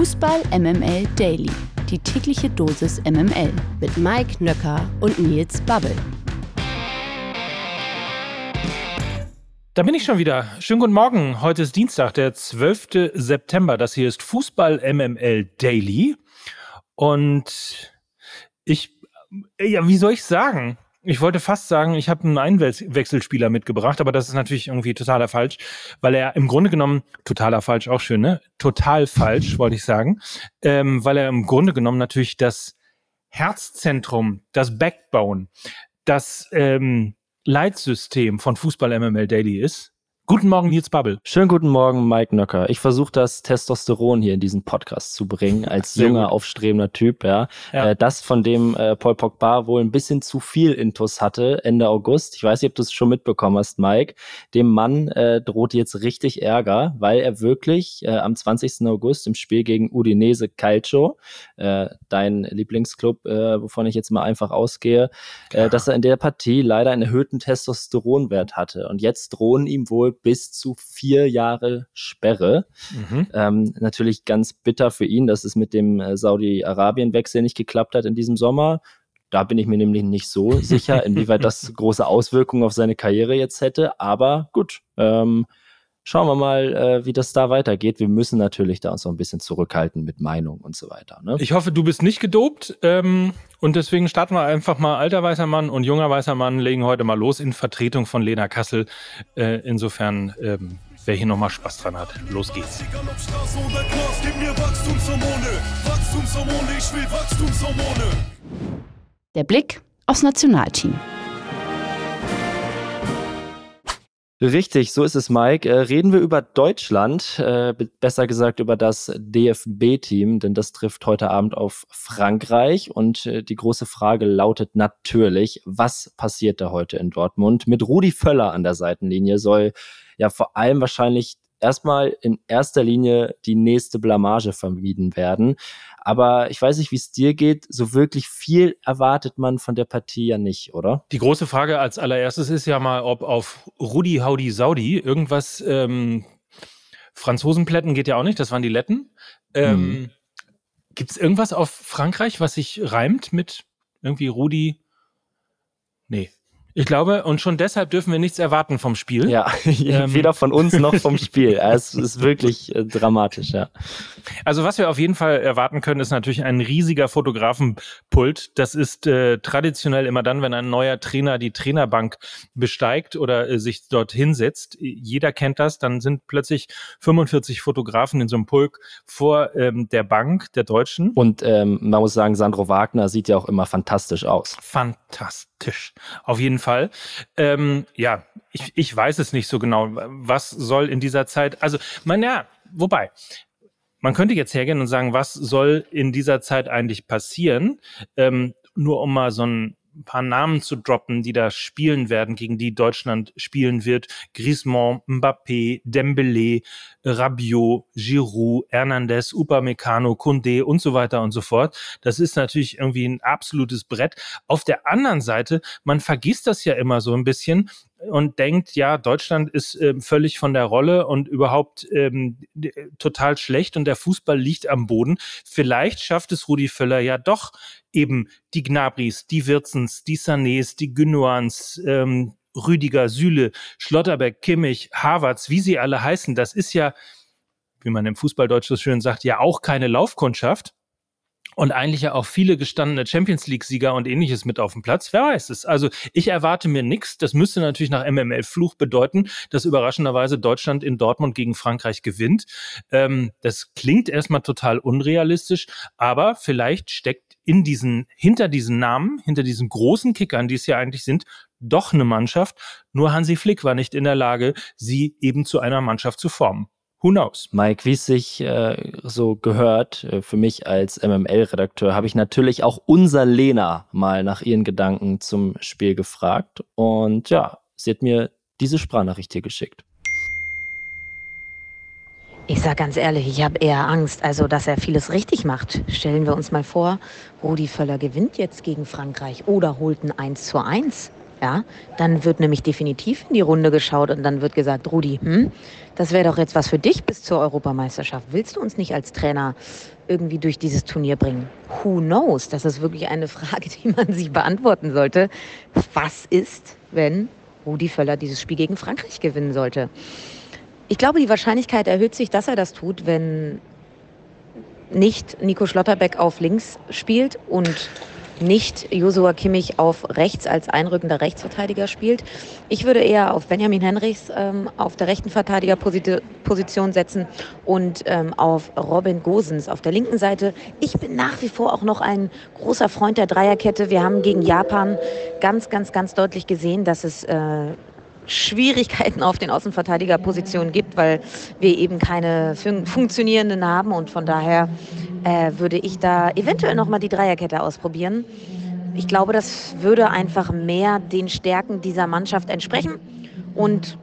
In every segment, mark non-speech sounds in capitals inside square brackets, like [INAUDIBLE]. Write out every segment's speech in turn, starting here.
Fußball MML Daily. Die tägliche Dosis MML mit Mike Nöcker und Nils Babbel. Da bin ich schon wieder. Schönen guten Morgen. Heute ist Dienstag, der 12. September. Das hier ist Fußball MML Daily. Und ich, ja, wie soll ich sagen? Ich wollte fast sagen, ich habe einen Einwechselspieler mitgebracht, aber das ist natürlich irgendwie totaler falsch, weil er im Grunde genommen, totaler falsch, auch schön, ne? Total falsch, wollte ich sagen, ähm, weil er im Grunde genommen natürlich das Herzzentrum, das Backbone, das ähm, Leitsystem von Fußball MML Daily ist. Guten Morgen, Nils Babbel. Schönen guten Morgen, Mike Nöcker. Ich versuche das Testosteron hier in diesen Podcast zu bringen, als junger, aufstrebender Typ, ja. ja. Äh, das, von dem äh, Paul Pogba wohl ein bisschen zu viel Intus hatte Ende August. Ich weiß nicht, ob du es schon mitbekommen hast, Mike. Dem Mann äh, droht jetzt richtig Ärger, weil er wirklich äh, am 20. August im Spiel gegen Udinese Calcio, dein Lieblingsclub, wovon ich jetzt mal einfach ausgehe, dass er in der Partie leider einen erhöhten Testosteronwert hatte. Und jetzt drohen ihm wohl bis zu vier Jahre Sperre. Mhm. Ähm, natürlich ganz bitter für ihn, dass es mit dem äh, Saudi-Arabien-Wechsel nicht geklappt hat in diesem Sommer. Da bin ich mir nämlich nicht so [LAUGHS] sicher, inwieweit das große Auswirkungen auf seine Karriere jetzt hätte. Aber gut, ähm, schauen wir mal, äh, wie das da weitergeht. Wir müssen natürlich da uns noch ein bisschen zurückhalten mit Meinung und so weiter. Ne? Ich hoffe, du bist nicht gedopt. Ähm, und deswegen starten wir einfach mal. Alter weißer Mann und junger weißer Mann legen heute mal los in Vertretung von Lena Kassel. Äh, insofern, ähm, wer hier nochmal Spaß dran hat, los geht's. Der Blick aufs Nationalteam. Richtig, so ist es, Mike. Äh, reden wir über Deutschland, äh, besser gesagt über das DFB-Team, denn das trifft heute Abend auf Frankreich. Und äh, die große Frage lautet natürlich, was passiert da heute in Dortmund? Mit Rudi Völler an der Seitenlinie soll ja vor allem wahrscheinlich erstmal in erster Linie die nächste Blamage vermieden werden. Aber ich weiß nicht, wie es dir geht. So wirklich viel erwartet man von der Partie ja nicht, oder? Die große Frage als allererstes ist ja mal, ob auf Rudi Haudi Saudi irgendwas ähm, Franzosenplätten geht ja auch nicht, das waren die Letten. Ähm, mhm. Gibt es irgendwas auf Frankreich, was sich reimt mit irgendwie Rudi? Nee. Ich glaube, und schon deshalb dürfen wir nichts erwarten vom Spiel. Ja, [LAUGHS] ähm, weder von uns noch vom [LAUGHS] Spiel. Es ist wirklich äh, dramatisch, ja. Also was wir auf jeden Fall erwarten können, ist natürlich ein riesiger Fotografenpult. Das ist äh, traditionell immer dann, wenn ein neuer Trainer die Trainerbank besteigt oder äh, sich dort hinsetzt. Jeder kennt das. Dann sind plötzlich 45 Fotografen in so einem Pulk vor ähm, der Bank der Deutschen. Und ähm, man muss sagen, Sandro Wagner sieht ja auch immer fantastisch aus. Fantastisch. Auf jeden Fall. Ähm, ja, ich, ich weiß es nicht so genau. Was soll in dieser Zeit, also, man, ja, wobei, man könnte jetzt hergehen und sagen, was soll in dieser Zeit eigentlich passieren? Ähm, nur um mal so ein ein paar Namen zu droppen, die da spielen werden, gegen die Deutschland spielen wird. Griezmann, Mbappé, Dembele, Rabiot, Giroud, Hernandez, Upamecano, Kunde und so weiter und so fort. Das ist natürlich irgendwie ein absolutes Brett. Auf der anderen Seite, man vergisst das ja immer so ein bisschen, und denkt, ja, Deutschland ist äh, völlig von der Rolle und überhaupt ähm, total schlecht und der Fußball liegt am Boden. Vielleicht schafft es Rudi Völler ja doch eben die Gnabris, die Wirzens, die Sanés, die Gündoans, ähm, Rüdiger, Süle, Schlotterbeck, Kimmich, Havertz, wie sie alle heißen. Das ist ja, wie man im Fußballdeutsch so schön sagt, ja auch keine Laufkundschaft und eigentlich ja auch viele gestandene Champions League-Sieger und ähnliches mit auf dem Platz. Wer weiß es? Also ich erwarte mir nichts. Das müsste natürlich nach MML-Fluch bedeuten, dass überraschenderweise Deutschland in Dortmund gegen Frankreich gewinnt. Ähm, das klingt erstmal total unrealistisch, aber vielleicht steckt in diesen, hinter diesen Namen, hinter diesen großen Kickern, die es ja eigentlich sind, doch eine Mannschaft. Nur Hansi Flick war nicht in der Lage, sie eben zu einer Mannschaft zu formen. Who knows? Mike, wie es sich äh, so gehört, äh, für mich als MML-Redakteur, habe ich natürlich auch unser Lena mal nach ihren Gedanken zum Spiel gefragt. Und ja, sie hat mir diese Sprachnachricht hier geschickt. Ich sag ganz ehrlich, ich habe eher Angst, also dass er vieles richtig macht. Stellen wir uns mal vor, Rudi Völler gewinnt jetzt gegen Frankreich oder holt ein 1 zu 1. ja, dann wird nämlich definitiv in die Runde geschaut und dann wird gesagt, Rudi, hm, das wäre doch jetzt was für dich bis zur Europameisterschaft. Willst du uns nicht als Trainer irgendwie durch dieses Turnier bringen? Who knows? Das ist wirklich eine [LAUGHS] Frage, die man sich beantworten sollte. Was ist, wenn Rudi Völler dieses Spiel gegen Frankreich gewinnen sollte? Ich glaube, die Wahrscheinlichkeit erhöht sich, dass er das tut, wenn nicht Nico Schlotterbeck auf links spielt und nicht Josua Kimmich auf rechts als einrückender Rechtsverteidiger spielt. Ich würde eher auf Benjamin Henrichs ähm, auf der rechten Verteidigerposition setzen und ähm, auf Robin Gosens auf der linken Seite. Ich bin nach wie vor auch noch ein großer Freund der Dreierkette. Wir haben gegen Japan ganz, ganz, ganz deutlich gesehen, dass es äh, Schwierigkeiten auf den Außenverteidigerpositionen gibt, weil wir eben keine fun funktionierenden haben und von daher äh, würde ich da eventuell nochmal die Dreierkette ausprobieren. Ich glaube, das würde einfach mehr den Stärken dieser Mannschaft entsprechen und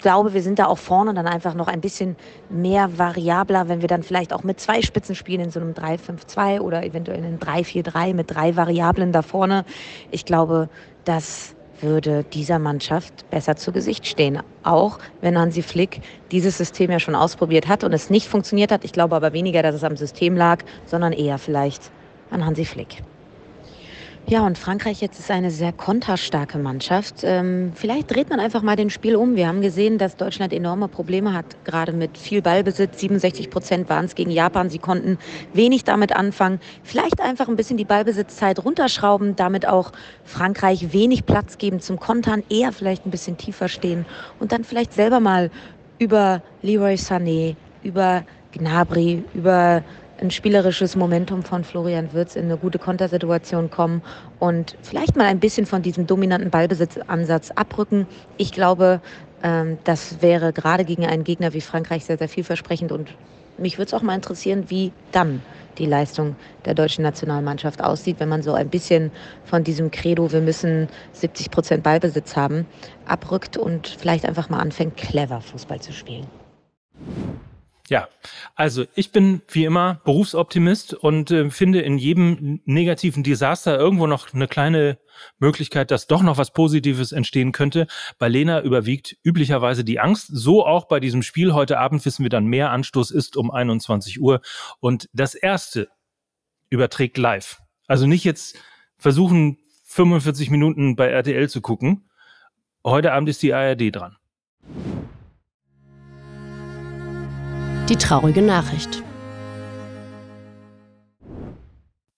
glaube, wir sind da auch vorne dann einfach noch ein bisschen mehr variabler, wenn wir dann vielleicht auch mit zwei Spitzen spielen in so einem 3-5-2 oder eventuell in einem 3-4-3 mit drei Variablen da vorne. Ich glaube, dass würde dieser Mannschaft besser zu Gesicht stehen. Auch wenn Hansi Flick dieses System ja schon ausprobiert hat und es nicht funktioniert hat. Ich glaube aber weniger, dass es am System lag, sondern eher vielleicht an Hansi Flick. Ja, und Frankreich jetzt ist eine sehr konterstarke Mannschaft. Ähm, vielleicht dreht man einfach mal den Spiel um. Wir haben gesehen, dass Deutschland enorme Probleme hat, gerade mit viel Ballbesitz. 67 Prozent waren es gegen Japan. Sie konnten wenig damit anfangen. Vielleicht einfach ein bisschen die Ballbesitzzeit runterschrauben, damit auch Frankreich wenig Platz geben zum Kontern, eher vielleicht ein bisschen tiefer stehen und dann vielleicht selber mal über Leroy Sané, über Gnabry, über ein spielerisches Momentum von Florian Wirtz in eine gute Kontersituation kommen und vielleicht mal ein bisschen von diesem dominanten Ballbesitzansatz abrücken. Ich glaube, ähm, das wäre gerade gegen einen Gegner wie Frankreich sehr, sehr vielversprechend und mich würde es auch mal interessieren, wie dann die Leistung der deutschen Nationalmannschaft aussieht, wenn man so ein bisschen von diesem Credo, wir müssen 70 Prozent Ballbesitz haben, abrückt und vielleicht einfach mal anfängt, clever Fußball zu spielen. Ja, also ich bin wie immer Berufsoptimist und äh, finde in jedem negativen Desaster irgendwo noch eine kleine Möglichkeit, dass doch noch was Positives entstehen könnte. Bei Lena überwiegt üblicherweise die Angst. So auch bei diesem Spiel. Heute Abend wissen wir dann mehr. Anstoß ist um 21 Uhr. Und das erste überträgt live. Also nicht jetzt versuchen, 45 Minuten bei RTL zu gucken. Heute Abend ist die ARD dran. Die traurige Nachricht.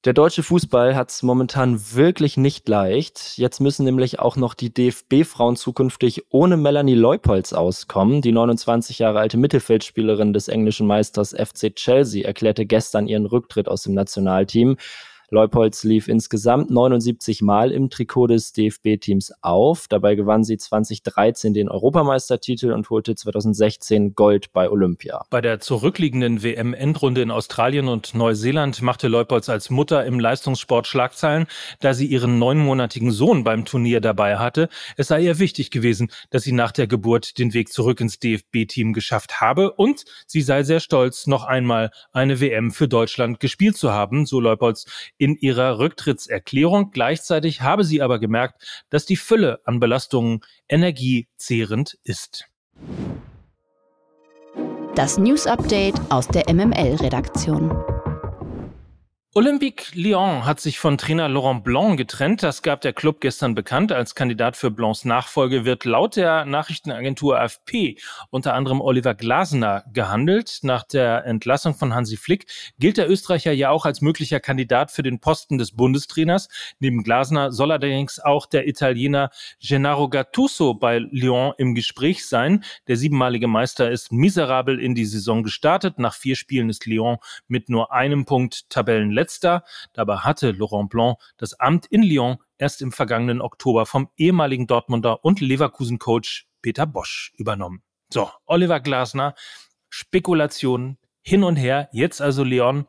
Der deutsche Fußball hat es momentan wirklich nicht leicht. Jetzt müssen nämlich auch noch die DFB-Frauen zukünftig ohne Melanie Leupolz auskommen. Die 29 Jahre alte Mittelfeldspielerin des englischen Meisters FC Chelsea erklärte gestern ihren Rücktritt aus dem Nationalteam. Leupolz lief insgesamt 79 Mal im Trikot des DFB-Teams auf. Dabei gewann sie 2013 den Europameistertitel und holte 2016 Gold bei Olympia. Bei der zurückliegenden WM-Endrunde in Australien und Neuseeland machte Leupolz als Mutter im Leistungssport Schlagzeilen, da sie ihren neunmonatigen Sohn beim Turnier dabei hatte. Es sei ihr wichtig gewesen, dass sie nach der Geburt den Weg zurück ins DFB-Team geschafft habe und sie sei sehr stolz, noch einmal eine WM für Deutschland gespielt zu haben, so Leupolz in ihrer Rücktrittserklärung. Gleichzeitig habe sie aber gemerkt, dass die Fülle an Belastungen energiezehrend ist. Das News Update aus der MML-Redaktion. Olympique Lyon hat sich von Trainer Laurent Blanc getrennt. Das gab der Club gestern bekannt. Als Kandidat für Blancs Nachfolge wird laut der Nachrichtenagentur AFP unter anderem Oliver Glasner gehandelt. Nach der Entlassung von Hansi Flick gilt der Österreicher ja auch als möglicher Kandidat für den Posten des Bundestrainers. Neben Glasner soll allerdings auch der Italiener Gennaro Gattuso bei Lyon im Gespräch sein. Der siebenmalige Meister ist miserabel in die Saison gestartet. Nach vier Spielen ist Lyon mit nur einem Punkt Tabellenletzter letzter. Dabei hatte Laurent Blanc das Amt in Lyon erst im vergangenen Oktober vom ehemaligen Dortmunder und Leverkusen-Coach Peter Bosch übernommen. So, Oliver Glasner, Spekulationen hin und her, jetzt also Leon,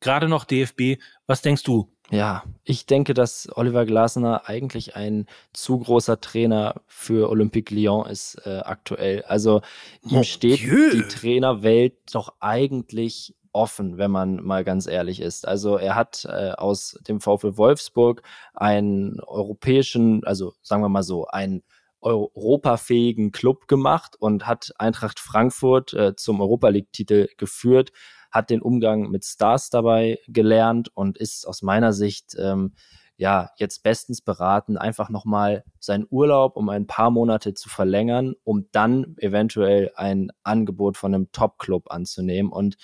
gerade noch DFB. Was denkst du? Ja, ich denke, dass Oliver Glasner eigentlich ein zu großer Trainer für Olympique Lyon ist äh, aktuell. Also ihm steht Dieu. die Trainerwelt doch eigentlich offen, wenn man mal ganz ehrlich ist. Also er hat äh, aus dem VfL Wolfsburg einen europäischen, also sagen wir mal so, einen europafähigen Club gemacht und hat Eintracht Frankfurt äh, zum Europa League-Titel geführt hat den Umgang mit Stars dabei gelernt und ist aus meiner Sicht ähm, ja jetzt bestens beraten, einfach nochmal seinen Urlaub um ein paar Monate zu verlängern, um dann eventuell ein Angebot von einem Top-Club anzunehmen. Und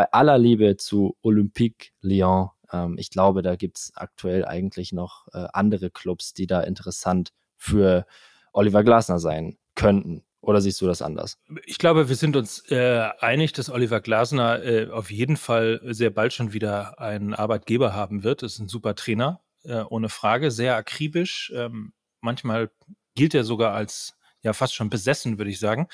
bei aller Liebe zu Olympique Lyon, ähm, ich glaube, da gibt es aktuell eigentlich noch äh, andere Clubs, die da interessant für Oliver Glasner sein könnten. Oder siehst du das anders? Ich glaube, wir sind uns äh, einig, dass Oliver Glasner äh, auf jeden Fall sehr bald schon wieder einen Arbeitgeber haben wird. Das ist ein super Trainer, äh, ohne Frage, sehr akribisch. Ähm, manchmal gilt er sogar als ja fast schon besessen, würde ich sagen.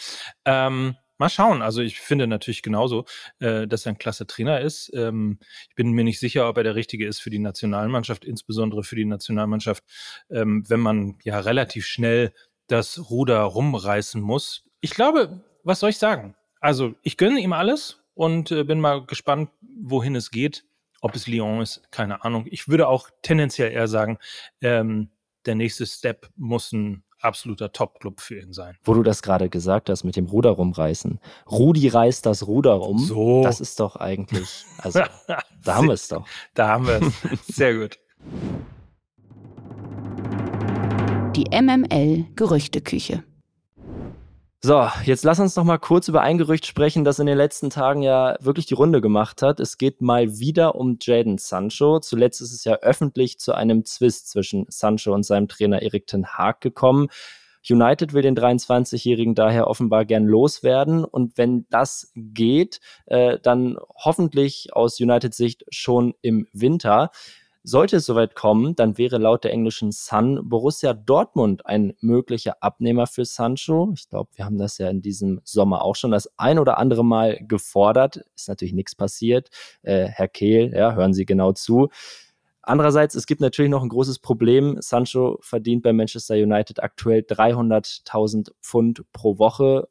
Ähm, mal schauen. Also ich finde natürlich genauso, äh, dass er ein klasse Trainer ist. Ähm, ich bin mir nicht sicher, ob er der Richtige ist für die Nationalmannschaft, insbesondere für die Nationalmannschaft, ähm, wenn man ja relativ schnell das Ruder rumreißen muss. Ich glaube, was soll ich sagen? Also, ich gönne ihm alles und äh, bin mal gespannt, wohin es geht. Ob es Lyon ist, keine Ahnung. Ich würde auch tendenziell eher sagen, ähm, der nächste Step muss ein absoluter Top-Club für ihn sein. Wo du das gerade gesagt hast mit dem Ruder rumreißen. Rudi reißt das Ruder rum. So. Das ist doch eigentlich, also [LAUGHS] da haben wir es doch. Da haben wir es. Sehr gut. die MML Gerüchteküche. So, jetzt lass uns noch mal kurz über ein Gerücht sprechen, das in den letzten Tagen ja wirklich die Runde gemacht hat. Es geht mal wieder um Jaden Sancho. Zuletzt ist es ja öffentlich zu einem Zwist zwischen Sancho und seinem Trainer Erik Ten Haag gekommen. United will den 23-Jährigen daher offenbar gern loswerden. Und wenn das geht, äh, dann hoffentlich aus Uniteds Sicht schon im Winter. Sollte es soweit kommen, dann wäre laut der englischen Sun Borussia Dortmund ein möglicher Abnehmer für Sancho. Ich glaube, wir haben das ja in diesem Sommer auch schon das ein oder andere Mal gefordert. Ist natürlich nichts passiert. Äh, Herr Kehl, ja, hören Sie genau zu. Andererseits, es gibt natürlich noch ein großes Problem. Sancho verdient bei Manchester United aktuell 300.000 Pfund pro Woche.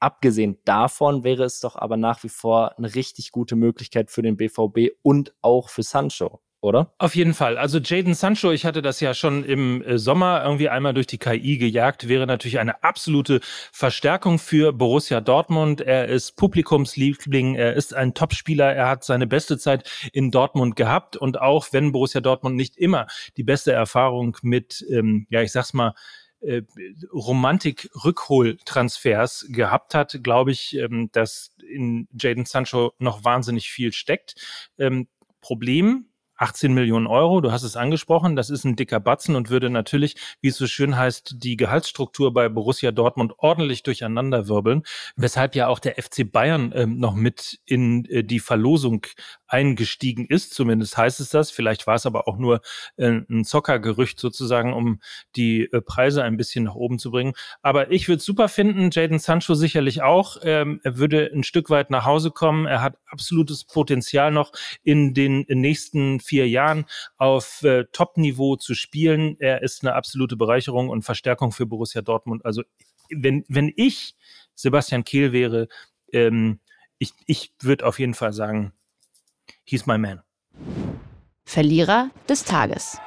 Abgesehen davon wäre es doch aber nach wie vor eine richtig gute Möglichkeit für den BVB und auch für Sancho oder? Auf jeden Fall. Also Jaden Sancho, ich hatte das ja schon im äh, Sommer irgendwie einmal durch die KI gejagt, wäre natürlich eine absolute Verstärkung für Borussia Dortmund. Er ist Publikumsliebling, er ist ein Topspieler, er hat seine beste Zeit in Dortmund gehabt und auch wenn Borussia Dortmund nicht immer die beste Erfahrung mit, ähm, ja, ich sag's mal, äh, Romantik-Rückholtransfers gehabt hat, glaube ich, ähm, dass in Jaden Sancho noch wahnsinnig viel steckt. Ähm, Problem 18 Millionen Euro, du hast es angesprochen, das ist ein dicker Batzen und würde natürlich, wie es so schön heißt, die Gehaltsstruktur bei Borussia Dortmund ordentlich durcheinanderwirbeln, weshalb ja auch der FC Bayern ähm, noch mit in äh, die Verlosung eingestiegen ist, zumindest heißt es das. Vielleicht war es aber auch nur äh, ein Zockergerücht sozusagen, um die äh, Preise ein bisschen nach oben zu bringen. Aber ich würde es super finden, Jaden Sancho sicherlich auch. Ähm, er würde ein Stück weit nach Hause kommen. Er hat absolutes Potenzial noch in den nächsten vier Jahren auf äh, Top-Niveau zu spielen. Er ist eine absolute Bereicherung und Verstärkung für Borussia Dortmund. Also wenn, wenn ich Sebastian Kehl wäre, ähm, ich, ich würde auf jeden Fall sagen, he's my man. Verlierer des Tages.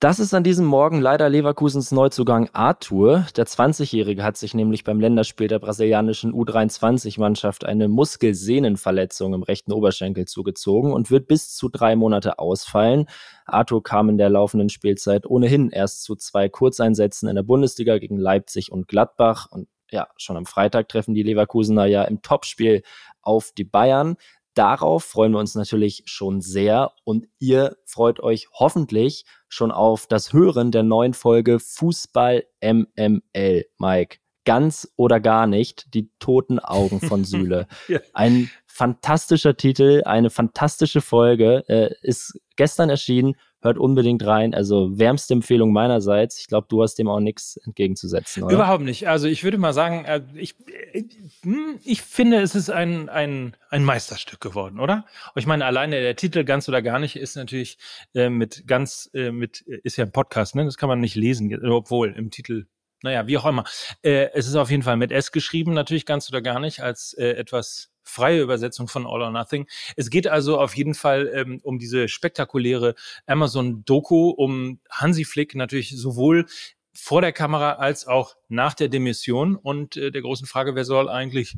Das ist an diesem Morgen leider Leverkusens Neuzugang Arthur. Der 20-Jährige hat sich nämlich beim Länderspiel der brasilianischen U23-Mannschaft eine Muskelsehnenverletzung im rechten Oberschenkel zugezogen und wird bis zu drei Monate ausfallen. Arthur kam in der laufenden Spielzeit ohnehin erst zu zwei Kurzeinsätzen in der Bundesliga gegen Leipzig und Gladbach. Und ja, schon am Freitag treffen die Leverkusener ja im Topspiel auf die Bayern. Darauf freuen wir uns natürlich schon sehr und ihr freut euch hoffentlich schon auf das Hören der neuen Folge Fußball MML, Mike. Ganz oder gar nicht, die toten Augen von [LAUGHS] Süle. ja. Ein fantastischer Titel, eine fantastische Folge, äh, ist gestern erschienen. Hört unbedingt rein. Also wärmste Empfehlung meinerseits. Ich glaube, du hast dem auch nichts entgegenzusetzen, oder? Überhaupt nicht. Also ich würde mal sagen, äh, ich, äh, hm, ich finde, es ist ein, ein, ein Meisterstück geworden, oder? Ich meine, alleine der Titel ganz oder gar nicht ist natürlich äh, mit ganz, äh, mit, ist ja ein Podcast, ne? Das kann man nicht lesen, obwohl im Titel naja, wie auch immer. Äh, es ist auf jeden Fall mit S geschrieben, natürlich ganz oder gar nicht, als äh, etwas freie Übersetzung von All or Nothing. Es geht also auf jeden Fall ähm, um diese spektakuläre Amazon-Doku, um Hansi Flick natürlich sowohl vor der Kamera als auch nach der Demission und äh, der großen Frage, wer soll eigentlich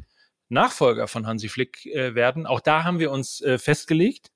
Nachfolger von Hansi Flick äh, werden. Auch da haben wir uns äh, festgelegt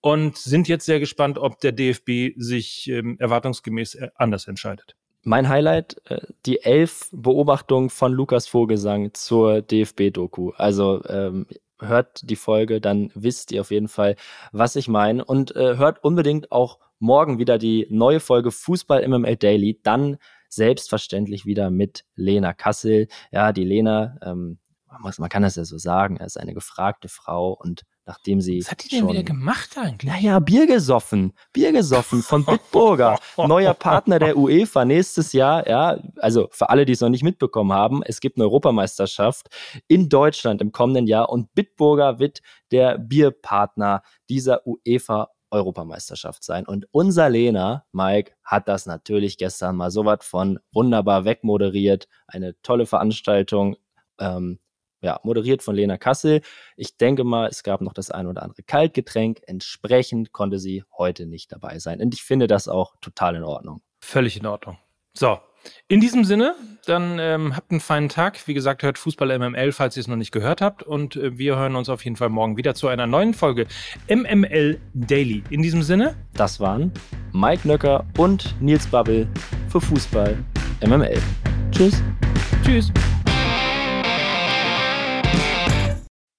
und sind jetzt sehr gespannt, ob der DFB sich ähm, erwartungsgemäß äh, anders entscheidet. Mein Highlight, äh, die elf Beobachtungen von Lukas Vogelsang zur DFB-Doku. Also ähm, hört die Folge, dann wisst ihr auf jeden Fall, was ich meine. Und äh, hört unbedingt auch morgen wieder die neue Folge Fußball MML Daily. Dann selbstverständlich wieder mit Lena Kassel. Ja, die Lena, ähm, man kann das ja so sagen, er ist eine gefragte Frau und nachdem sie. Was hat die denn wieder gemacht eigentlich? Naja, Bier gesoffen. Bier gesoffen von Bitburger. Neuer Partner der UEFA nächstes Jahr. Ja, also für alle, die es noch nicht mitbekommen haben, es gibt eine Europameisterschaft in Deutschland im kommenden Jahr und Bitburger wird der Bierpartner dieser UEFA Europameisterschaft sein. Und unser Lena, Mike, hat das natürlich gestern mal so was von wunderbar wegmoderiert. Eine tolle Veranstaltung. Ähm, ja, moderiert von Lena Kassel. Ich denke mal, es gab noch das ein oder andere Kaltgetränk. Entsprechend konnte sie heute nicht dabei sein. Und ich finde das auch total in Ordnung. Völlig in Ordnung. So, in diesem Sinne, dann ähm, habt einen feinen Tag. Wie gesagt, hört Fußball MML, falls ihr es noch nicht gehört habt. Und äh, wir hören uns auf jeden Fall morgen wieder zu einer neuen Folge MML Daily. In diesem Sinne, das waren Mike Nöcker und Nils Babbel für Fußball MML. Tschüss. Tschüss.